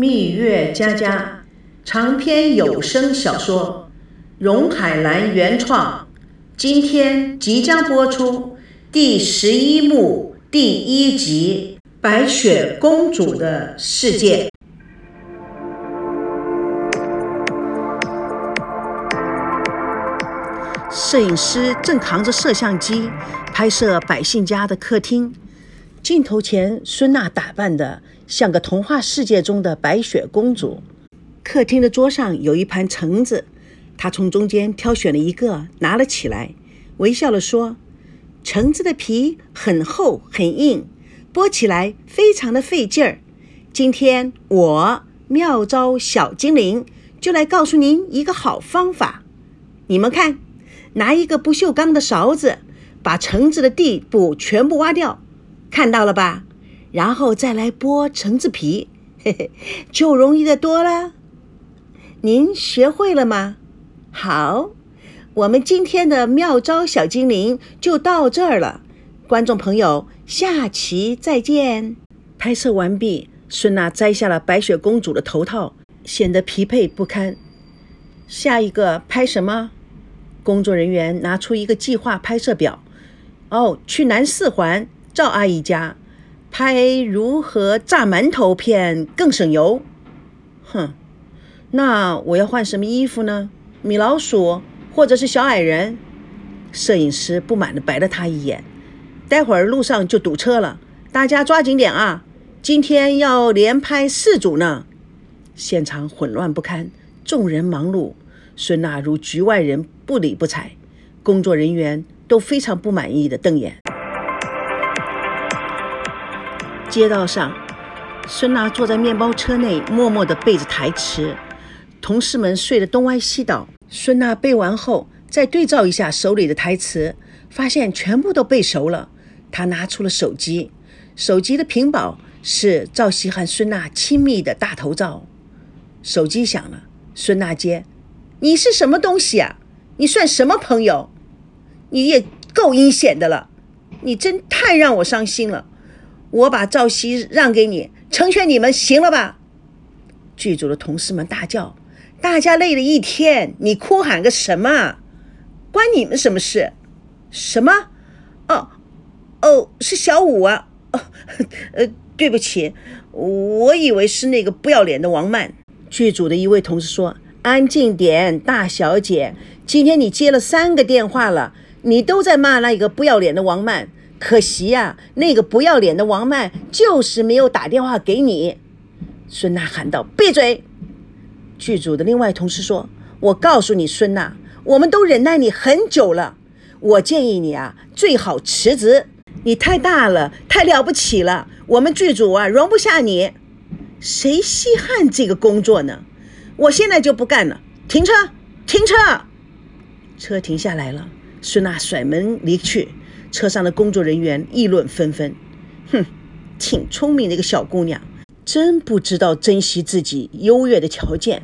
蜜月佳佳长篇有声小说，荣海兰原创，今天即将播出第十一幕第一集《白雪公主的世界》。摄影师正扛着摄像机拍摄百姓家的客厅，镜头前，孙娜打扮的像个童话世界中的白雪公主。客厅的桌上有一盘橙子，她从中间挑选了一个，拿了起来，微笑地说：“橙子的皮很厚很硬，剥起来非常的费劲儿。今天我妙招小精灵就来告诉您一个好方法，你们看。”拿一个不锈钢的勺子，把橙子的地部全部挖掉，看到了吧？然后再来剥橙子皮，嘿嘿，就容易的多了。您学会了吗？好，我们今天的妙招小精灵就到这儿了。观众朋友，下期再见。拍摄完毕，孙娜摘下了白雪公主的头套，显得疲惫不堪。下一个拍什么？工作人员拿出一个计划拍摄表，哦，去南四环赵阿姨家拍如何炸馒头片更省油。哼，那我要换什么衣服呢？米老鼠或者是小矮人？摄影师不满地白了他一眼。待会儿路上就堵车了，大家抓紧点啊！今天要连拍四组呢。现场混乱不堪，众人忙碌。孙娜如局外人，不理不睬，工作人员都非常不满意的瞪眼。街道上，孙娜坐在面包车内，默默地背着台词。同事们睡得东歪西倒。孙娜背完后，再对照一下手里的台词，发现全部都背熟了。她拿出了手机，手机的屏保是赵熙和孙娜亲密的大头照。手机响了，孙娜接。你是什么东西啊？你算什么朋友？你也够阴险的了！你真太让我伤心了。我把赵熙让给你，成全你们，行了吧？剧组的同事们大叫：“大家累了一天，你哭喊个什么？关你们什么事？什么？哦，哦，是小五啊！哦，呃，对不起，我以为是那个不要脸的王曼。”剧组的一位同事说。安静点，大小姐。今天你接了三个电话了，你都在骂那个不要脸的王曼。可惜呀，那个不要脸的王曼就是没有打电话给你。孙娜喊道：“闭嘴！”剧组的另外同事说：“我告诉你，孙娜，我们都忍耐你很久了。我建议你啊，最好辞职。你太大了，太了不起了，我们剧组啊容不下你。谁稀罕这个工作呢？”我现在就不干了！停车！停车！车停下来了。孙娜甩门离去，车上的工作人员议论纷纷。哼，挺聪明的一个小姑娘，真不知道珍惜自己优越的条件。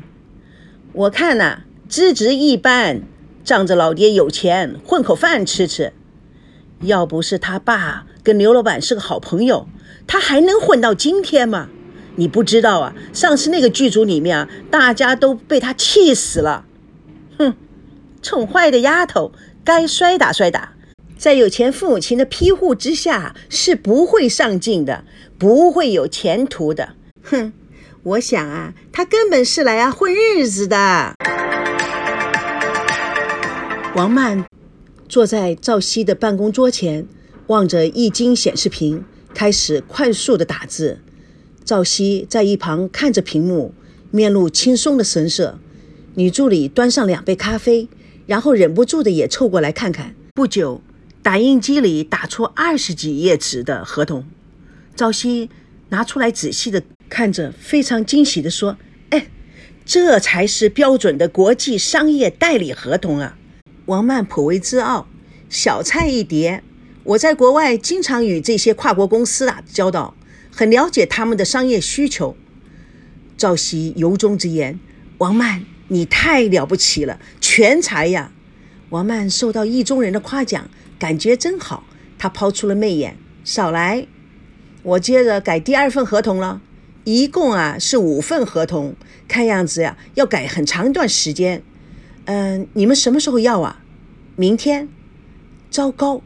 我看呐，资质一般，仗着老爹有钱，混口饭吃吃。要不是他爸跟刘老板是个好朋友，他还能混到今天吗？你不知道啊，上次那个剧组里面啊，大家都被他气死了。哼，宠坏的丫头，该摔打摔打。在有钱父母亲的庇护之下，是不会上进的，不会有前途的。哼，我想啊，他根本是来啊混日子的。王曼坐在赵熙的办公桌前，望着液晶显示屏，开始快速的打字。赵熙在一旁看着屏幕，面露轻松的神色。女助理端上两杯咖啡，然后忍不住的也凑过来看看。不久，打印机里打出二十几页纸的合同。赵熙拿出来仔细的看着，非常惊喜的说：“哎，这才是标准的国际商业代理合同啊！”王曼颇为自傲：“小菜一碟，我在国外经常与这些跨国公司打交道。”很了解他们的商业需求。赵熙由衷之言：“王曼，你太了不起了，全才呀！”王曼受到意中人的夸奖，感觉真好。他抛出了媚眼：“少来，我接着改第二份合同了。一共啊是五份合同，看样子呀要改很长一段时间。嗯，你们什么时候要啊？明天。糟糕，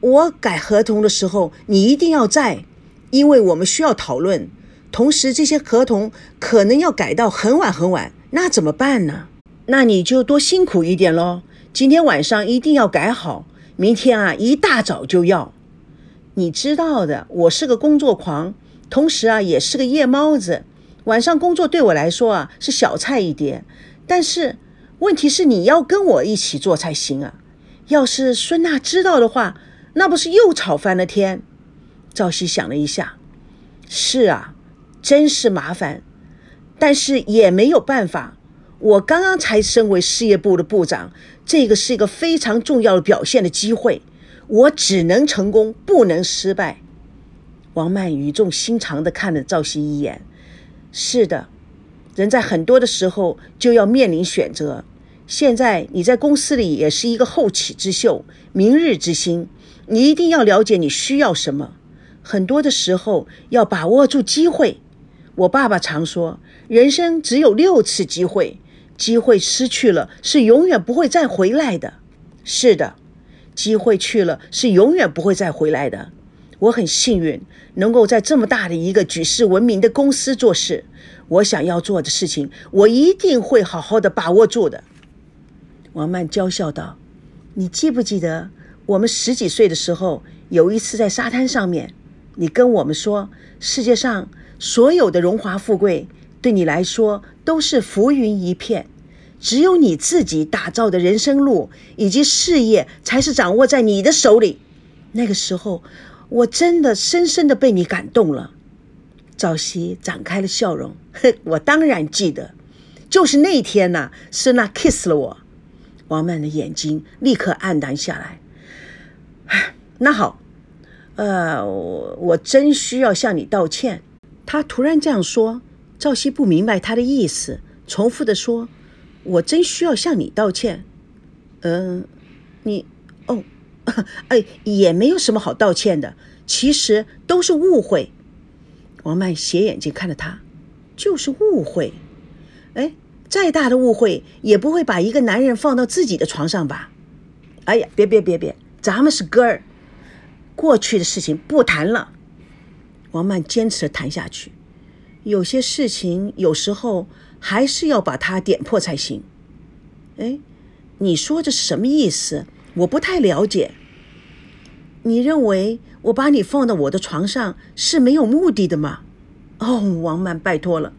我改合同的时候你一定要在，因为我们需要讨论。同时，这些合同可能要改到很晚很晚，那怎么办呢？那你就多辛苦一点喽。今天晚上一定要改好，明天啊一大早就要。你知道的，我是个工作狂，同时啊也是个夜猫子。晚上工作对我来说啊是小菜一碟，但是问题是你要跟我一起做才行啊。要是孙娜知道的话，那不是又吵翻了天？赵西想了一下，是啊，真是麻烦，但是也没有办法。我刚刚才升为事业部的部长，这个是一个非常重要的表现的机会，我只能成功，不能失败。王曼语重心长地看了赵熙一眼。是的，人在很多的时候就要面临选择。现在你在公司里也是一个后起之秀、明日之星，你一定要了解你需要什么。很多的时候要把握住机会。我爸爸常说，人生只有六次机会。机会失去了是永远不会再回来的。是的，机会去了是永远不会再回来的。我很幸运能够在这么大的一个举世闻名的公司做事。我想要做的事情，我一定会好好的把握住的。王曼娇笑道：“你记不记得我们十几岁的时候，有一次在沙滩上面，你跟我们说，世界上所有的荣华富贵。”对你来说都是浮云一片，只有你自己打造的人生路以及事业才是掌握在你的手里。那个时候，我真的深深的被你感动了。赵熙展开了笑容，哼，我当然记得，就是那天呐，是那 kiss 了我。王曼的眼睛立刻黯淡下来。那好，呃，我我真需要向你道歉。他突然这样说。赵熙不明白他的意思，重复的说：“我真需要向你道歉。”嗯，你哦，哎，也没有什么好道歉的，其实都是误会。王曼斜眼睛看着他，就是误会。哎，再大的误会也不会把一个男人放到自己的床上吧？哎呀，别别别别，咱们是哥儿，过去的事情不谈了。王曼坚持的谈下去。有些事情有时候还是要把它点破才行。哎，你说这是什么意思？我不太了解。你认为我把你放到我的床上是没有目的的吗？哦，王曼，拜托了，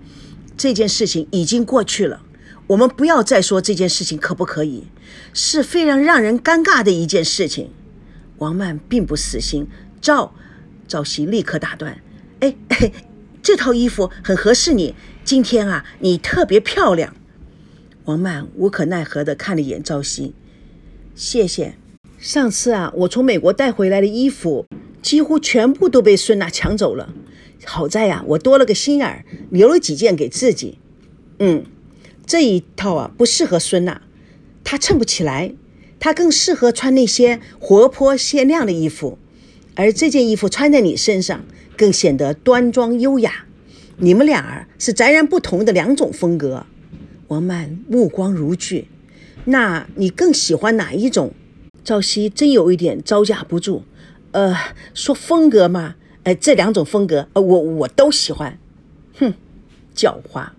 这件事情已经过去了，我们不要再说这件事情，可不可以？是非常让人尴尬的一件事情。王曼并不死心，赵赵熙立刻打断：“哎。”这套衣服很合适你，今天啊，你特别漂亮。王曼无可奈何地看了一眼朝夕，谢谢。上次啊，我从美国带回来的衣服几乎全部都被孙娜抢走了，好在呀，我多了个心眼，留了几件给自己。嗯，这一套啊不适合孙娜，她衬不起来，她更适合穿那些活泼鲜亮的衣服，而这件衣服穿在你身上。更显得端庄优雅。你们俩儿是截然不同的两种风格。王曼目光如炬。那你更喜欢哪一种？赵熙真有一点招架不住。呃，说风格嘛，哎，这两种风格，呃，我我都喜欢。哼，狡猾。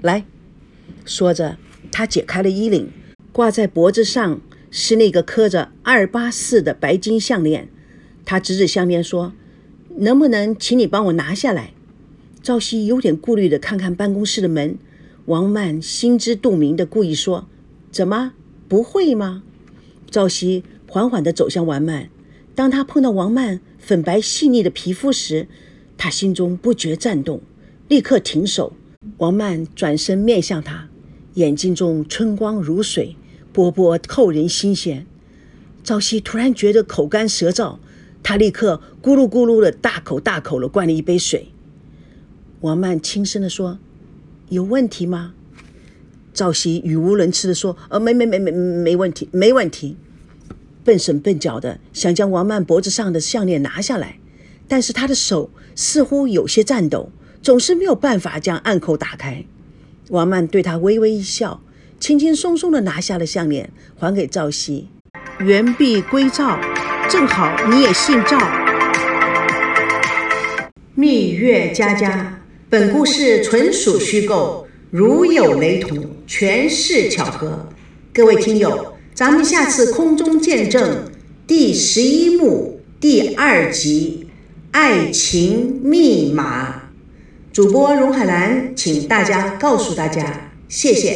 来，说着，他解开了衣领，挂在脖子上是那个刻着二八四的白金项链。他指指项链说。能不能请你帮我拿下来？赵熙有点顾虑的看看办公室的门。王曼心知肚明的故意说：“怎么不会吗？”赵熙缓缓地走向王曼。当他碰到王曼粉白细腻的皮肤时，他心中不觉颤动，立刻停手。王曼转身面向他，眼睛中春光如水，波波扣人心弦。赵熙突然觉得口干舌燥。他立刻咕噜咕噜的大口大口的灌了一杯水。王曼轻声的说：“有问题吗？”赵熙语无伦次的说：“呃，没没没没没问题，没问题。”笨手笨脚的想将王曼脖子上的项链拿下来，但是他的手似乎有些颤抖，总是没有办法将暗口打开。王曼对他微微一笑，轻轻松松的拿下了项链，还给赵熙。原璧归赵，正好你也姓赵。蜜月佳佳，本故事纯属虚构，如有雷同，全是巧合。各位听友，咱们下次空中见证第十一幕第二集《爱情密码》。主播荣海兰，请大家告诉大家，谢谢。